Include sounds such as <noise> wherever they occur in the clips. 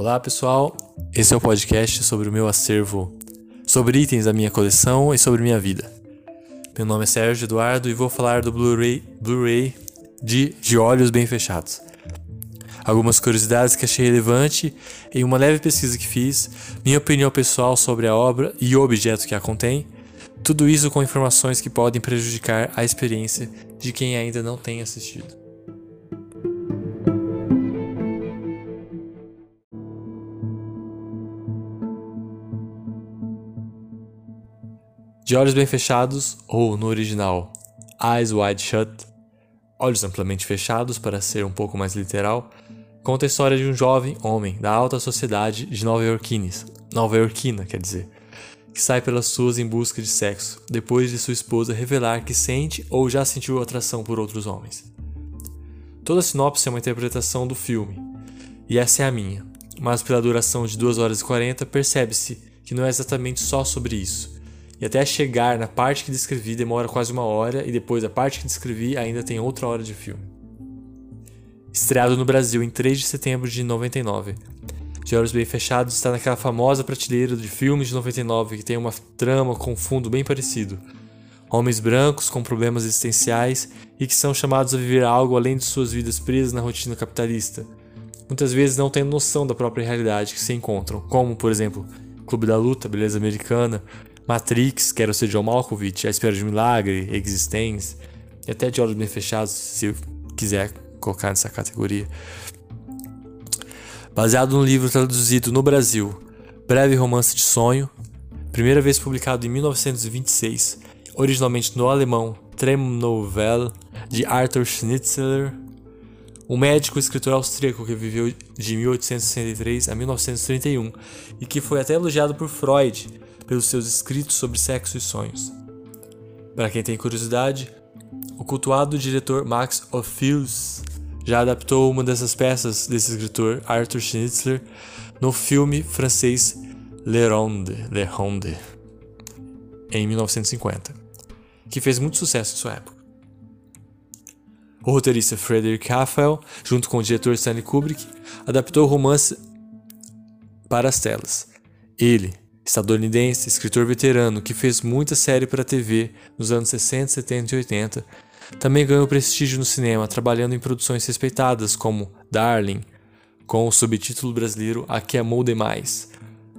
Olá pessoal, esse é o podcast sobre o meu acervo, sobre itens da minha coleção e sobre minha vida. Meu nome é Sérgio Eduardo e vou falar do Blu-ray Blu de De Olhos Bem Fechados. Algumas curiosidades que achei relevante em uma leve pesquisa que fiz, minha opinião pessoal sobre a obra e o objeto que a contém, tudo isso com informações que podem prejudicar a experiência de quem ainda não tem assistido. De olhos bem fechados, ou no original, Eyes Wide Shut, olhos amplamente fechados para ser um pouco mais literal, conta a história de um jovem homem da alta sociedade de Nova Yorkines, Nova Yorkina, quer dizer, que sai pelas ruas em busca de sexo, depois de sua esposa revelar que sente ou já sentiu atração por outros homens. Toda a sinopse é uma interpretação do filme, e essa é a minha, mas pela duração de 2 horas e 40 percebe-se que não é exatamente só sobre isso e até chegar na parte que descrevi demora quase uma hora, e depois a parte que descrevi ainda tem outra hora de filme. Estreado no Brasil em 3 de setembro de 99. De Olhos Bem Fechados está naquela famosa prateleira de filmes de 99 que tem uma trama com um fundo bem parecido. Homens brancos com problemas existenciais e que são chamados a viver algo além de suas vidas presas na rotina capitalista. Muitas vezes não têm noção da própria realidade que se encontram, como, por exemplo, Clube da Luta, Beleza Americana, Matrix, Quero Ser John Malkovich, A Espera de Milagre, Existence, e até De Olhos Bem Fechados, se quiser colocar nessa categoria. Baseado no livro traduzido no Brasil, Breve Romance de Sonho, primeira vez publicado em 1926, originalmente no alemão Tremnovel, de Arthur Schnitzler, um médico e escritor austríaco que viveu de 1863 a 1931 e que foi até elogiado por Freud pelos seus escritos sobre sexo e sonhos. Para quem tem curiosidade, o cultuado diretor Max Ophuls já adaptou uma dessas peças desse escritor, Arthur Schnitzler, no filme francês Le Ronde, Le Ronde em 1950, que fez muito sucesso em sua época. O roteirista Frederick Raphael, junto com o diretor Stanley Kubrick, adaptou o romance para as telas. Ele, estadunidense, escritor veterano que fez muita série para TV nos anos 60, 70 e 80, também ganhou prestígio no cinema trabalhando em produções respeitadas como Darling, com o subtítulo brasileiro Aqui Amou Demais,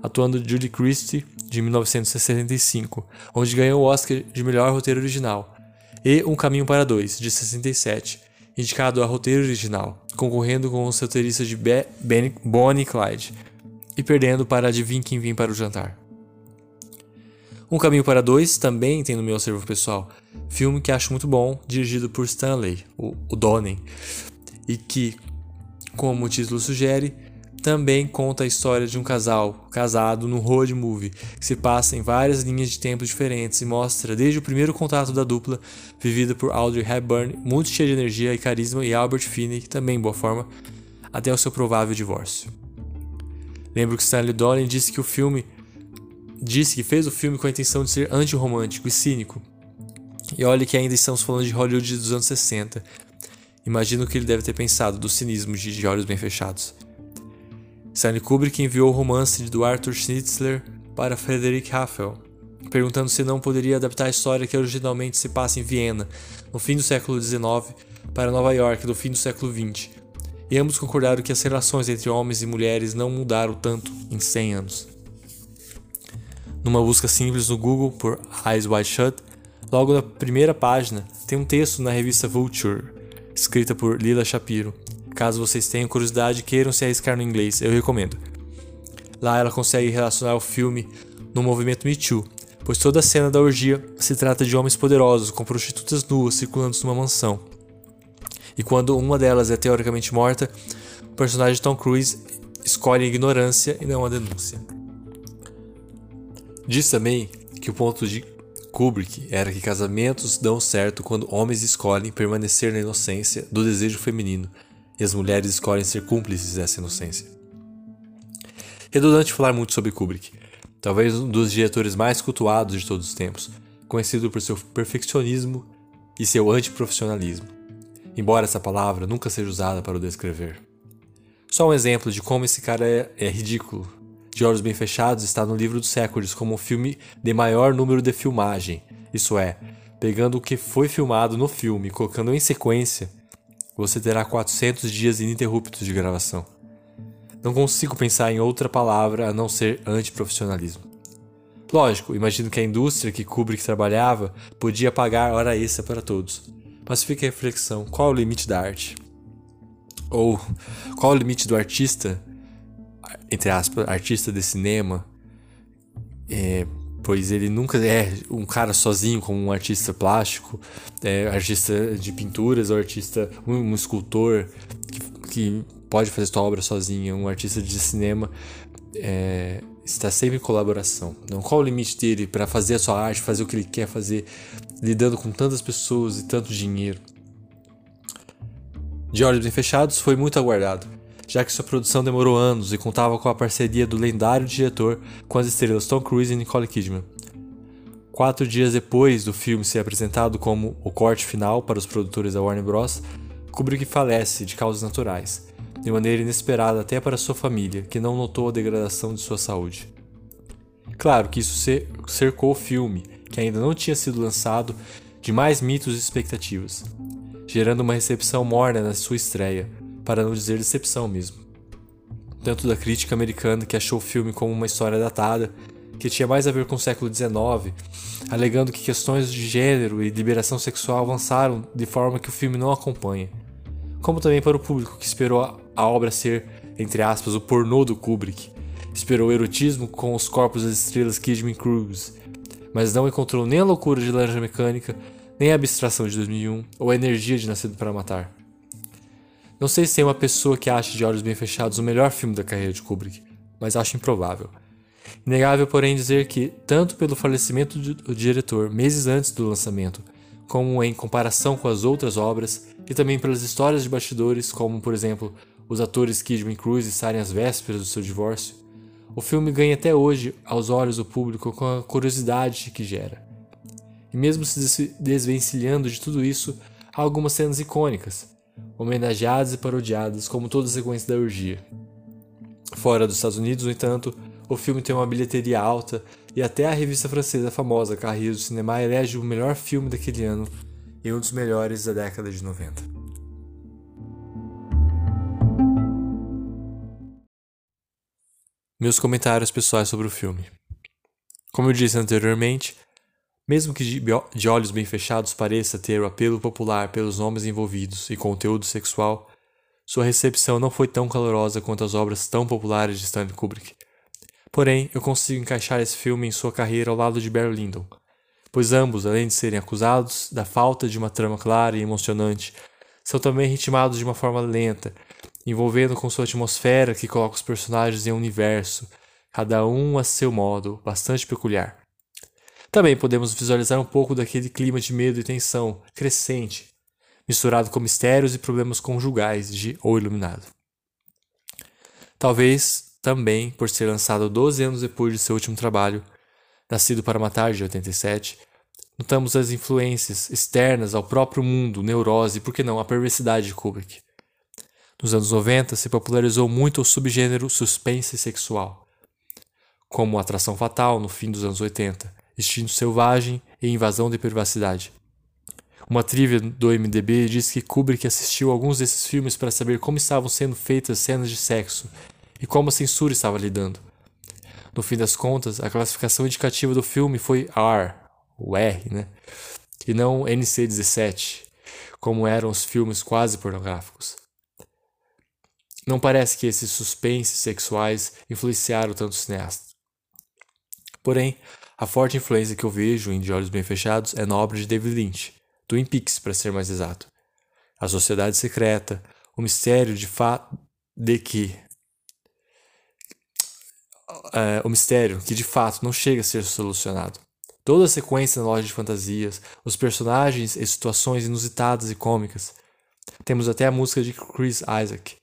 atuando Judy Christie de 1965, onde ganhou o Oscar de melhor roteiro original, e Um Caminho para Dois, de 67, indicado a roteiro original, concorrendo com o roteiristas de Be Bonnie Clyde, e perdendo para Adivinha Quem Vim para o Jantar. Um Caminho para Dois também tem no meu acervo pessoal. Filme que acho muito bom, dirigido por Stanley, o, o Donen, e que, como o título sugere, também conta a história de um casal casado no road movie, que se passa em várias linhas de tempo diferentes e mostra desde o primeiro contato da dupla, vivida por Audrey Hepburn, muito cheia de energia e carisma, e Albert Finney, também em boa forma, até o seu provável divórcio. Lembro que Stanley Donen disse que o filme disse que fez o filme com a intenção de ser antirromântico e cínico. E olha que ainda estamos falando de Hollywood dos anos 60. Imagino o que ele deve ter pensado do cinismo de, de Olhos Bem Fechados. Stanley Kubrick enviou o romance do Arthur Schnitzler para Frederick Raphael, perguntando se não poderia adaptar a história que originalmente se passa em Viena, no fim do século XIX, para Nova York, no fim do século XX. E ambos concordaram que as relações entre homens e mulheres não mudaram tanto em 100 anos. Numa busca simples no Google por Eyes Wide Shut, logo na primeira página tem um texto na revista Vulture, escrita por Lila Shapiro. Caso vocês tenham curiosidade e queiram se arriscar no inglês, eu recomendo. Lá ela consegue relacionar o filme no movimento Me Too, pois toda a cena da orgia se trata de homens poderosos com prostitutas nuas circulando numa mansão. E quando uma delas é teoricamente morta, o personagem Tom Cruise escolhe a ignorância e não a denúncia. Diz também que o ponto de Kubrick era que casamentos dão certo quando homens escolhem permanecer na inocência do desejo feminino e as mulheres escolhem ser cúmplices dessa inocência. Redundante falar muito sobre Kubrick, talvez um dos diretores mais cultuados de todos os tempos, conhecido por seu perfeccionismo e seu antiprofissionalismo, embora essa palavra nunca seja usada para o descrever. Só um exemplo de como esse cara é, é ridículo. De Olhos Bem Fechados está no livro dos séculos como o filme de maior número de filmagem. Isso é, pegando o que foi filmado no filme e colocando em sequência, você terá 400 dias ininterruptos de gravação. Não consigo pensar em outra palavra a não ser antiprofissionalismo. Lógico, imagino que a indústria que Kubrick trabalhava podia pagar hora extra para todos. Mas fica a reflexão: qual é o limite da arte? Ou qual é o limite do artista, entre aspas, artista de cinema, é, pois ele nunca é um cara sozinho como um artista plástico, é, artista de pinturas ou artista, um, um escultor que, que, pode fazer sua obra sozinho, um artista de cinema é, está sempre em colaboração. Então, qual o limite dele para fazer a sua arte, fazer o que ele quer fazer, lidando com tantas pessoas e tanto dinheiro? De Olhos Bem Fechados foi muito aguardado, já que sua produção demorou anos e contava com a parceria do lendário diretor com as estrelas Tom Cruise e Nicole Kidman. Quatro dias depois do filme ser apresentado como o corte final para os produtores da Warner Bros., Kubrick falece de causas naturais, de maneira inesperada até para sua família, que não notou a degradação de sua saúde. Claro que isso cercou o filme, que ainda não tinha sido lançado, de mais mitos e expectativas gerando uma recepção morna na sua estreia, para não dizer decepção mesmo. Tanto da crítica americana que achou o filme como uma história datada, que tinha mais a ver com o século XIX, alegando que questões de gênero e liberação sexual avançaram de forma que o filme não acompanha. Como também para o público que esperou a obra ser, entre aspas, o pornô do Kubrick, esperou erotismo com os corpos das estrelas Kidman Cruz, mas não encontrou nem a loucura de Laranja Mecânica, nem a abstração de 2001 ou a energia de Nascido para Matar. Não sei se tem uma pessoa que acha De Olhos Bem Fechados o melhor filme da carreira de Kubrick, mas acho improvável. Inegável, porém, dizer que, tanto pelo falecimento do diretor meses antes do lançamento, como em comparação com as outras obras, e também pelas histórias de bastidores, como, por exemplo, os atores Kidman e Cruz estarem às vésperas do seu divórcio, o filme ganha até hoje aos olhos do público com a curiosidade que gera. E mesmo se desvencilhando de tudo isso, há algumas cenas icônicas, homenageadas e parodiadas, como toda a sequência da orgia. Fora dos Estados Unidos, no entanto, o filme tem uma bilheteria alta e até a revista francesa famosa Carrière do Cinema elege o melhor filme daquele ano e um dos melhores da década de 90. Meus comentários pessoais sobre o filme. Como eu disse anteriormente, mesmo que de olhos bem fechados pareça ter o apelo popular pelos nomes envolvidos e conteúdo sexual, sua recepção não foi tão calorosa quanto as obras tão populares de Stanley Kubrick. Porém, eu consigo encaixar esse filme em sua carreira ao lado de Barry Lyndon, pois ambos, além de serem acusados da falta de uma trama clara e emocionante, são também ritmados de uma forma lenta, envolvendo com sua atmosfera que coloca os personagens em um universo, cada um a seu modo, bastante peculiar. Também podemos visualizar um pouco daquele clima de medo e tensão crescente, misturado com mistérios e problemas conjugais de O Iluminado. Talvez também por ser lançado 12 anos depois de seu último trabalho, Nascido para Matar de 87, notamos as influências externas ao próprio mundo, neurose e, por que não, a perversidade de Kubrick. Nos anos 90 se popularizou muito o subgênero suspense sexual, como Atração Fatal no fim dos anos 80, Instinto Selvagem e Invasão de Privacidade. Uma trivia do MDB diz que Kubrick assistiu alguns desses filmes para saber como estavam sendo feitas cenas de sexo e como a censura estava lidando. No fim das contas, a classificação indicativa do filme foi R, o R, né? E não NC-17, como eram os filmes quase pornográficos. Não parece que esses suspenses sexuais influenciaram tanto o cineasta. Porém, a forte influência que eu vejo em De Olhos Bem Fechados é na obra de David Lynch, Twin Peaks para ser mais exato. A sociedade secreta, o mistério de fato de que é, o mistério que de fato não chega a ser solucionado. Toda a sequência na loja de fantasias, os personagens e situações inusitadas e cômicas. Temos até a música de Chris Isaac,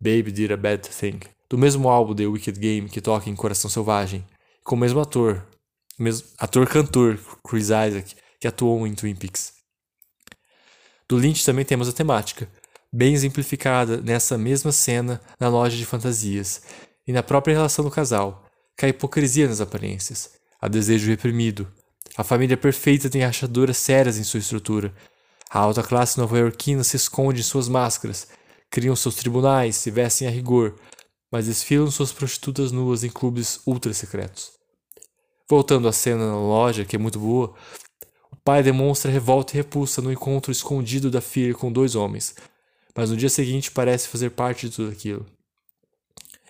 Baby Did a Bad Thing, do mesmo álbum The Wicked Game que toca em Coração Selvagem, com o mesmo ator, ator-cantor Chris Isaac, que atuou em Twin Peaks. Do Lynch também temos a temática, bem exemplificada nessa mesma cena na loja de fantasias e na própria relação do casal, que a hipocrisia nas aparências, a desejo reprimido. A família perfeita tem rachaduras sérias em sua estrutura. A alta classe nova-iorquina se esconde em suas máscaras, criam seus tribunais, se vestem a rigor, mas desfilam suas prostitutas nuas em clubes ultra secretos. Voltando à cena na loja, que é muito boa, o pai demonstra revolta e repulsa no encontro escondido da filha com dois homens, mas no dia seguinte parece fazer parte de tudo aquilo.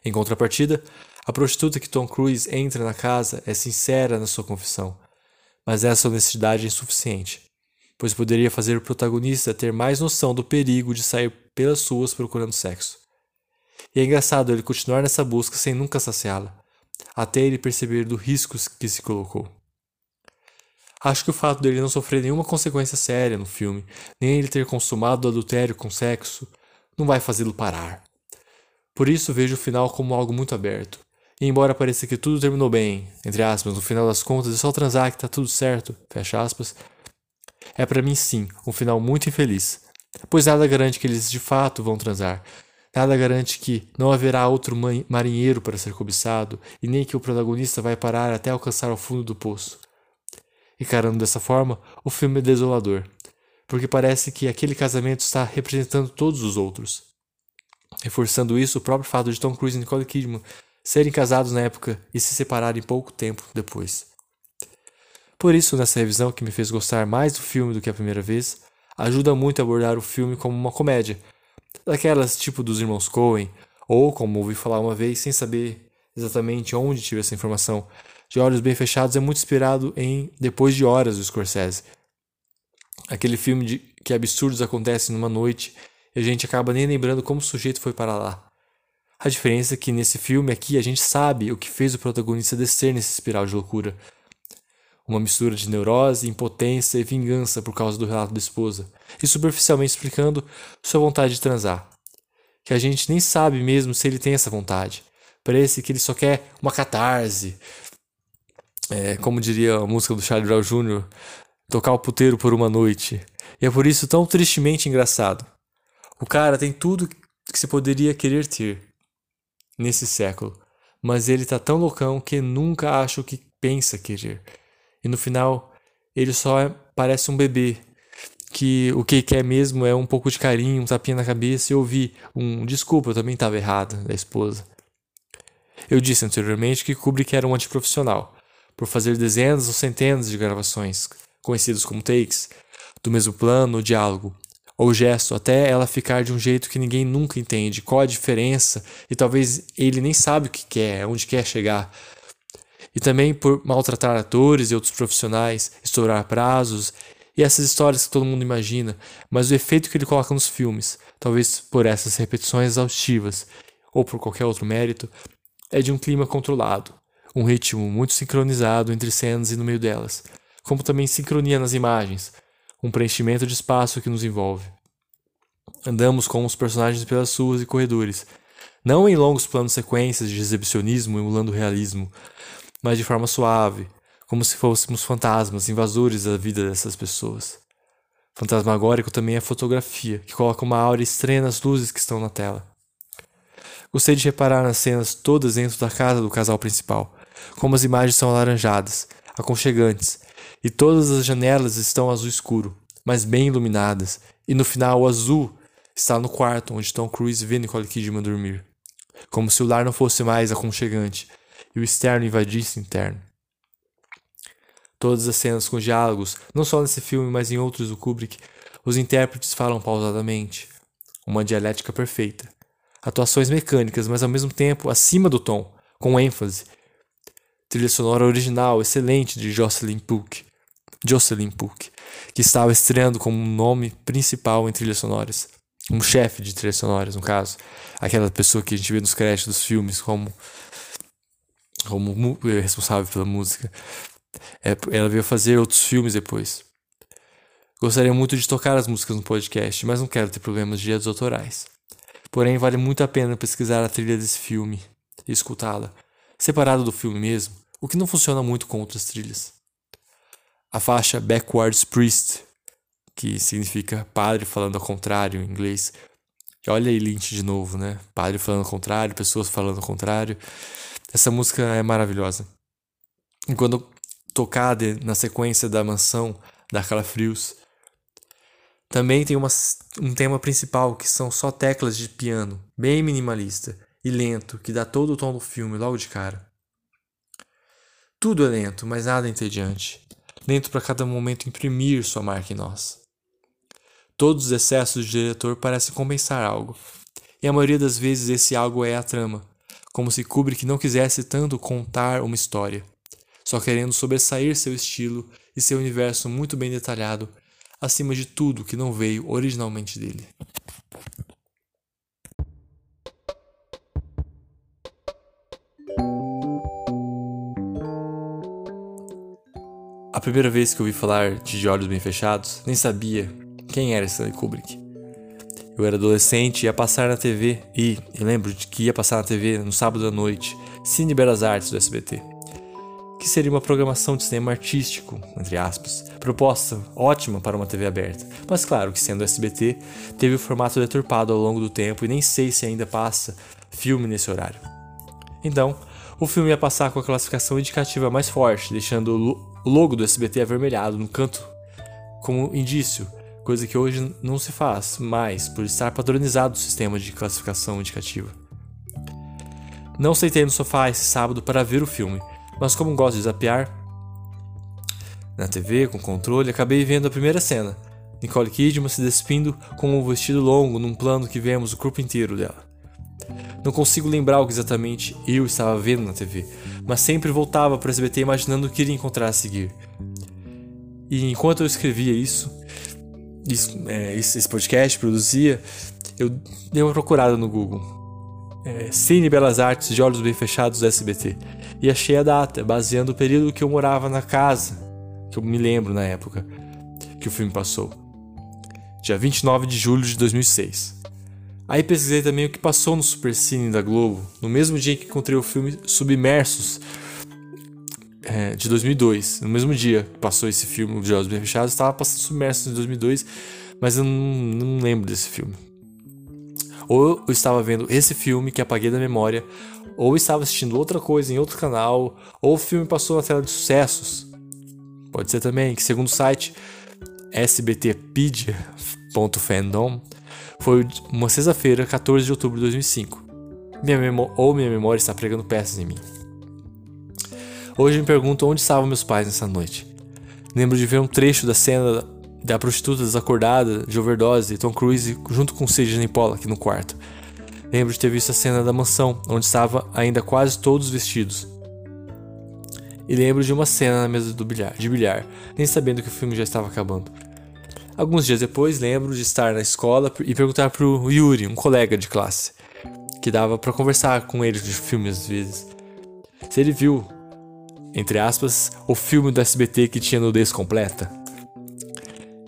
Em contrapartida, a prostituta que Tom Cruise entra na casa é sincera na sua confissão, mas essa honestidade é insuficiente, pois poderia fazer o protagonista ter mais noção do perigo de sair pelas ruas procurando sexo. E é engraçado ele continuar nessa busca sem nunca saciá-la, até ele perceber do risco que se colocou. Acho que o fato dele não sofrer nenhuma consequência séria no filme, nem ele ter consumado o adultério com sexo, não vai fazê-lo parar. Por isso vejo o final como algo muito aberto. E embora pareça que tudo terminou bem, entre aspas, no final das contas é só transar que tá tudo certo, fecha aspas, é para mim sim um final muito infeliz, pois nada garante que eles de fato vão transar, Nada garante que não haverá outro marinheiro para ser cobiçado e nem que o protagonista vai parar até alcançar o fundo do poço. Encarando dessa forma, o filme é desolador, porque parece que aquele casamento está representando todos os outros. Reforçando isso, o próprio fato de Tom Cruise e Nicole Kidman serem casados na época e se separarem pouco tempo depois. Por isso, nessa revisão que me fez gostar mais do filme do que a primeira vez, ajuda muito a abordar o filme como uma comédia, daquelas tipo dos irmãos Coen, ou como ouvi falar uma vez sem saber exatamente onde tive essa informação, de Olhos Bem Fechados é muito inspirado em Depois de Horas do Scorsese. Aquele filme de que absurdos acontecem numa noite e a gente acaba nem lembrando como o sujeito foi para lá. A diferença é que nesse filme aqui a gente sabe o que fez o protagonista descer nesse espiral de loucura. Uma mistura de neurose, impotência e vingança por causa do relato da esposa, e superficialmente explicando sua vontade de transar. Que a gente nem sabe mesmo se ele tem essa vontade. Parece que ele só quer uma catarse. É, como diria a música do Charlie Brown Jr., tocar o puteiro por uma noite. E é por isso tão tristemente engraçado. O cara tem tudo que se poderia querer ter nesse século, mas ele tá tão loucão que nunca acha o que pensa querer. E no final, ele só é, parece um bebê que o que quer mesmo é um pouco de carinho, um tapinha na cabeça e ouvir um desculpa, eu também estava errado da esposa. Eu disse anteriormente que Kubrick era um antiprofissional, por fazer dezenas ou centenas de gravações, conhecidas como takes, do mesmo plano, diálogo, ou gesto, até ela ficar de um jeito que ninguém nunca entende, qual a diferença, e talvez ele nem sabe o que quer, onde quer chegar, e também por maltratar atores e outros profissionais, estourar prazos e essas histórias que todo mundo imagina, mas o efeito que ele coloca nos filmes, talvez por essas repetições exaustivas ou por qualquer outro mérito, é de um clima controlado, um ritmo muito sincronizado entre cenas e no meio delas, como também sincronia nas imagens, um preenchimento de espaço que nos envolve. Andamos com os personagens pelas ruas e corredores, não em longos planos sequências de exibicionismo emulando realismo, mas de forma suave, como se fôssemos fantasmas, invasores da vida dessas pessoas. Fantasmagórico também é a fotografia, que coloca uma aura estranha nas luzes que estão na tela. Gostei de reparar nas cenas todas dentro da casa do casal principal, como as imagens são alaranjadas, aconchegantes, e todas as janelas estão azul escuro, mas bem iluminadas, e no final o azul está no quarto onde Tom Cruise vê Nicole Kidman dormir. Como se o lar não fosse mais aconchegante, e o externo invadisse o interno. Todas as cenas com diálogos, não só nesse filme, mas em outros do Kubrick, os intérpretes falam pausadamente. Uma dialética perfeita. Atuações mecânicas, mas ao mesmo tempo acima do tom, com ênfase. Trilha sonora original, excelente de Jocelyn Pook. Jocelyn Pook, que estava estreando como nome principal em trilhas sonoras. Um chefe de trilhas sonoras, no caso. Aquela pessoa que a gente vê nos créditos dos filmes como como eh, responsável pela música. É, ela veio fazer outros filmes depois. Gostaria muito de tocar as músicas no podcast, mas não quero ter problemas de direitos autorais. Porém, vale muito a pena pesquisar a trilha desse filme e escutá-la, separada do filme mesmo, o que não funciona muito com outras trilhas. A faixa Backwards Priest, que significa padre falando ao contrário em inglês, olha aí Lynch de novo, né? Padre falando o contrário, pessoas falando o contrário. Essa música é maravilhosa. E quando tocada na sequência da mansão da Calafrios, também tem uma, um tema principal que são só teclas de piano, bem minimalista e lento, que dá todo o tom do filme logo de cara. Tudo é lento, mas nada entediante. Lento para cada momento imprimir sua marca em nós. Todos os excessos do diretor parecem compensar algo, e a maioria das vezes esse algo é a trama, como se Kubrick não quisesse tanto contar uma história, só querendo sobressair seu estilo e seu universo muito bem detalhado acima de tudo que não veio originalmente dele. A primeira vez que ouvi falar de De Olhos Bem Fechados, nem sabia quem era Stanley Kubrick. Eu era adolescente ia passar na TV, e lembro de que ia passar na TV no sábado à noite, Cine Belas Artes do SBT que seria uma programação de cinema artístico, entre aspas, proposta ótima para uma TV aberta. Mas claro que sendo SBT, teve o formato deturpado ao longo do tempo e nem sei se ainda passa filme nesse horário. Então, o filme ia passar com a classificação indicativa mais forte, deixando o logo do SBT avermelhado no canto como indício, coisa que hoje não se faz mais por estar padronizado o sistema de classificação indicativa. Não sentei no sofá esse sábado para ver o filme, mas como gosto de zapear na TV com controle, acabei vendo a primeira cena. Nicole Kidman se despindo com um vestido longo num plano que vemos o corpo inteiro dela. Não consigo lembrar o que exatamente eu estava vendo na TV, mas sempre voltava para o SBT imaginando o que iria encontrar a seguir. E enquanto eu escrevia isso, isso é, esse podcast produzia, eu dei uma procurada no Google é, Cine Belas Artes de Olhos Bem Fechados do SBT. E achei a data, baseando o período que eu morava na casa, que eu me lembro na época que o filme passou. Dia 29 de julho de 2006. Aí pesquisei também o que passou no Super Cine da Globo, no mesmo dia que encontrei o filme Submersos, é, de 2002. No mesmo dia que passou esse filme de Olhos Bem Fechados, estava passando Submersos em 2002, mas eu não, não lembro desse filme. Ou eu estava vendo esse filme que apaguei da memória, ou estava assistindo outra coisa em outro canal, ou o filme passou na tela de sucessos. Pode ser também que, segundo o site sbtpedia.fandom, foi uma sexta-feira, 14 de outubro de 2005. Minha ou minha memória está pregando peças em mim. Hoje me pergunto onde estavam meus pais nessa noite. Lembro de ver um trecho da cena da prostituta desacordada de overdose Tom Cruise junto com Sidney Pollack no quarto. Lembro de ter visto a cena da mansão, onde estava ainda quase todos vestidos. E lembro de uma cena na mesa do bilhar, de bilhar, nem sabendo que o filme já estava acabando. Alguns dias depois, lembro de estar na escola e perguntar pro Yuri, um colega de classe, que dava para conversar com ele de filme às vezes, se ele viu, entre aspas, o filme do SBT que tinha nudez completa.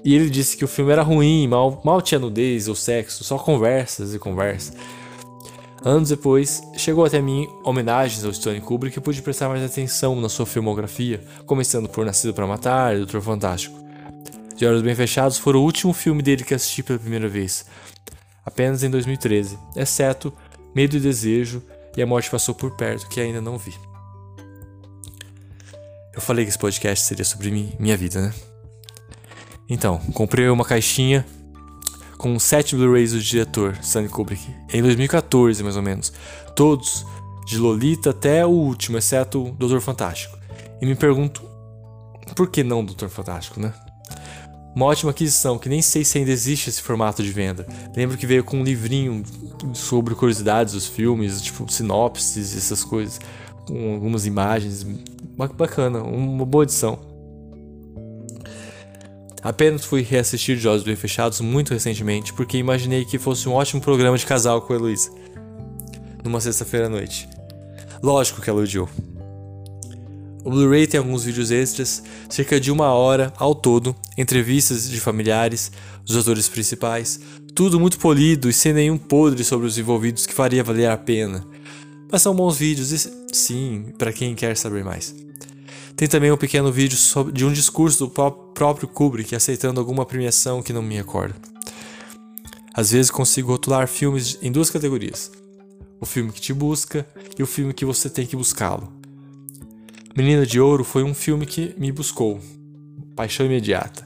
E ele disse que o filme era ruim, mal, mal tinha nudez ou sexo, só conversas e conversas. Anos depois, chegou até mim homenagens ao Stanley Kubrick e pude prestar mais atenção na sua filmografia, começando por Nascido para Matar e Doutor Fantástico. De Olhos Bem Fechados foi o último filme dele que assisti pela primeira vez, apenas em 2013, exceto Medo e Desejo e A Morte Passou por Perto, que ainda não vi. Eu falei que esse podcast seria sobre mim, minha vida, né? Então, comprei uma caixinha com sete Blu-rays do diretor Stanley Kubrick, em 2014 mais ou menos. Todos, de Lolita até o último, exceto o Doutor Fantástico. E me pergunto, por que não Doutor Fantástico, né? Uma ótima aquisição, que nem sei se ainda existe esse formato de venda. Lembro que veio com um livrinho sobre curiosidades dos filmes, tipo sinopses, essas coisas, com algumas imagens. Bacana, uma boa edição. Apenas fui reassistir Olhos Bem Fechados muito recentemente porque imaginei que fosse um ótimo programa de casal com a Heloísa. Numa sexta-feira à noite. Lógico que ela odiou. O Blu-ray tem alguns vídeos extras, cerca de uma hora ao todo, entrevistas de familiares, dos atores principais, tudo muito polido e sem nenhum podre sobre os envolvidos que faria valer a pena. Mas são bons vídeos, e sim, para quem quer saber mais. Tem também um pequeno vídeo de um discurso do próprio Kubrick aceitando alguma premiação que não me recordo. Às vezes consigo rotular filmes em duas categorias: o filme que te busca e o filme que você tem que buscá-lo. Menina de Ouro foi um filme que me buscou. Paixão imediata.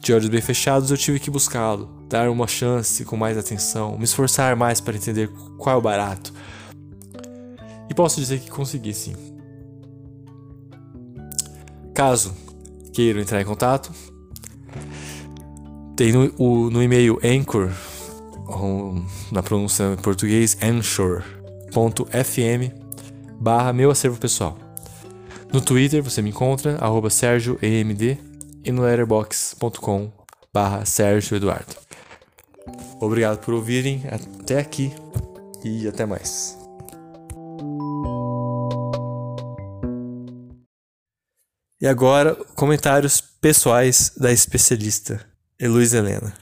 De olhos bem fechados eu tive que buscá-lo, dar uma chance com mais atenção, me esforçar mais para entender qual é o barato. Posso dizer que consegui sim. Caso queiram entrar em contato, tem no, o, no e-mail Anchor, na pronúncia em português, anchor.fm barra meu acervo pessoal. No Twitter você me encontra, arroba SérgioEMD e no letterbox.com barra Eduardo. Obrigado por ouvirem até aqui e até mais. E agora, comentários pessoais da especialista Heloísa Helena.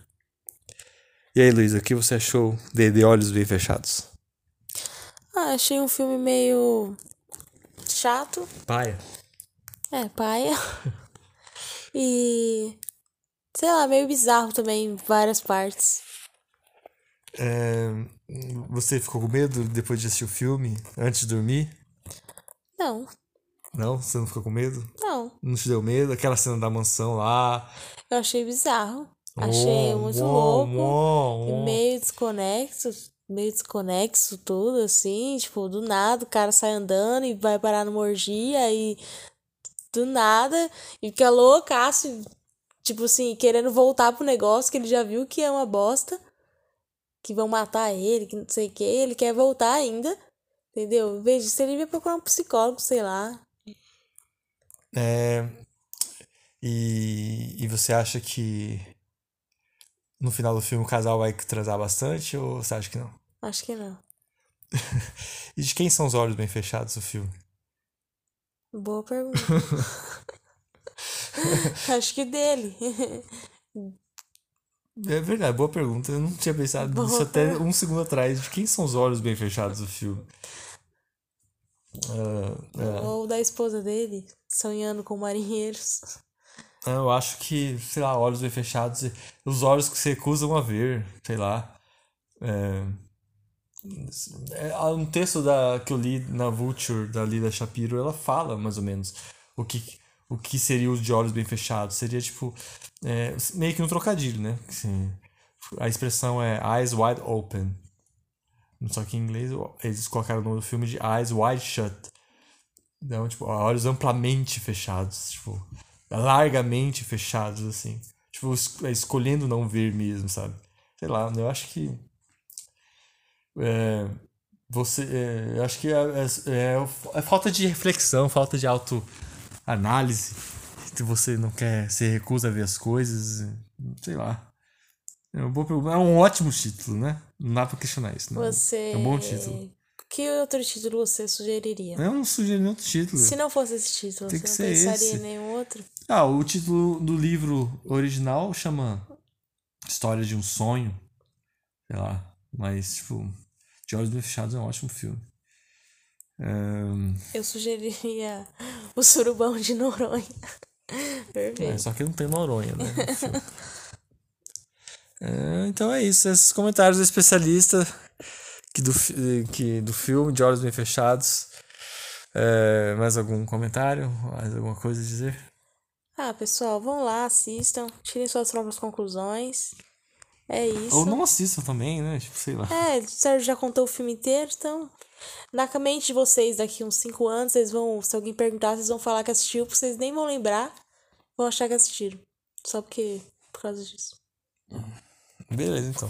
E aí, Luísa, o que você achou de De Olhos Bem Fechados? Ah, achei um filme meio chato. Paia. É, paia. <laughs> e. Sei lá, meio bizarro também em várias partes. É, você ficou com medo depois de assistir o filme, antes de dormir? Não. Não? Você não ficou com medo? Não. Não te deu medo? Aquela cena da mansão lá. Eu achei bizarro. Achei muito louco. E meio desconexo. Meio desconexo tudo, assim. Tipo, do nada o cara sai andando e vai parar numa orgia e. Do nada. E fica loucaço. Tipo assim, querendo voltar pro negócio que ele já viu que é uma bosta. Que vão matar ele, que não sei o que. Ele quer voltar ainda. Entendeu? Vez disso, ele ia procurar um psicólogo, sei lá. É. E, e você acha que no final do filme o casal vai transar bastante ou você acha que não? Acho que não. <laughs> e de quem são os olhos bem fechados do filme? Boa pergunta. <laughs> acho que dele. É verdade, boa pergunta. Eu não tinha pensado boa nisso até um segundo atrás. De quem são os olhos bem fechados do filme? Uh. Ou da esposa dele, sonhando com marinheiros. Eu acho que, sei lá, olhos bem fechados, os olhos que se recusam a ver, sei lá. É, é, um texto da, que eu li na Vulture, da Lida Shapiro, ela fala mais ou menos o que, o que seria o de olhos bem fechados. Seria tipo, é, meio que um trocadilho, né? Assim, a expressão é eyes wide open. Só que em inglês eles colocaram o nome do filme de Eyes Wide Shut. Então, tipo, olhos amplamente fechados. Tipo, largamente fechados, assim. Tipo, é, escolhendo não ver mesmo, sabe? Sei lá, eu acho que. É, você. É, eu acho que é, é, é, falta de reflexão, falta de autoanálise. Se você não quer, se recusa a ver as coisas, sei lá. É, um bom, é um ótimo título, né? Não dá pra questionar isso. Não. Você... É um bom título. Que outro título você sugeriria? Eu não sugeri outro título. Se não fosse esse título, Tem você não pensaria esse. em nenhum outro? Ah, o título do livro original chama História de um Sonho. Sei lá. Mas, tipo, De Olhos Bem Fechados é um ótimo filme. Um... Eu sugeriria O Surubão de Noronha. <laughs> Perfeito. É, só que não tem Noronha, né? <laughs> é, então é isso. Esses comentários do especialista que do, que do filme, de olhos bem fechados. É, mais algum comentário? Mais alguma coisa a dizer? Ah, pessoal, vão lá, assistam, tirem suas próprias conclusões. É isso. Ou não assistam também, né? Tipo, sei lá. É, o Sérgio já contou o filme inteiro, então. Na mente de vocês, daqui uns 5 anos, vocês vão. Se alguém perguntar, vocês vão falar que assistiu, porque vocês nem vão lembrar. Vão achar que assistiram. Só porque. Por causa disso. Beleza, então.